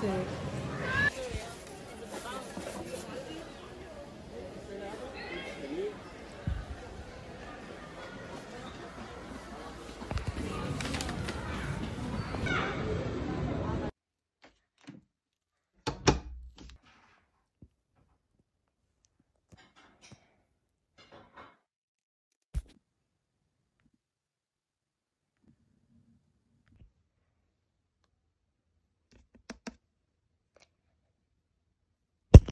对。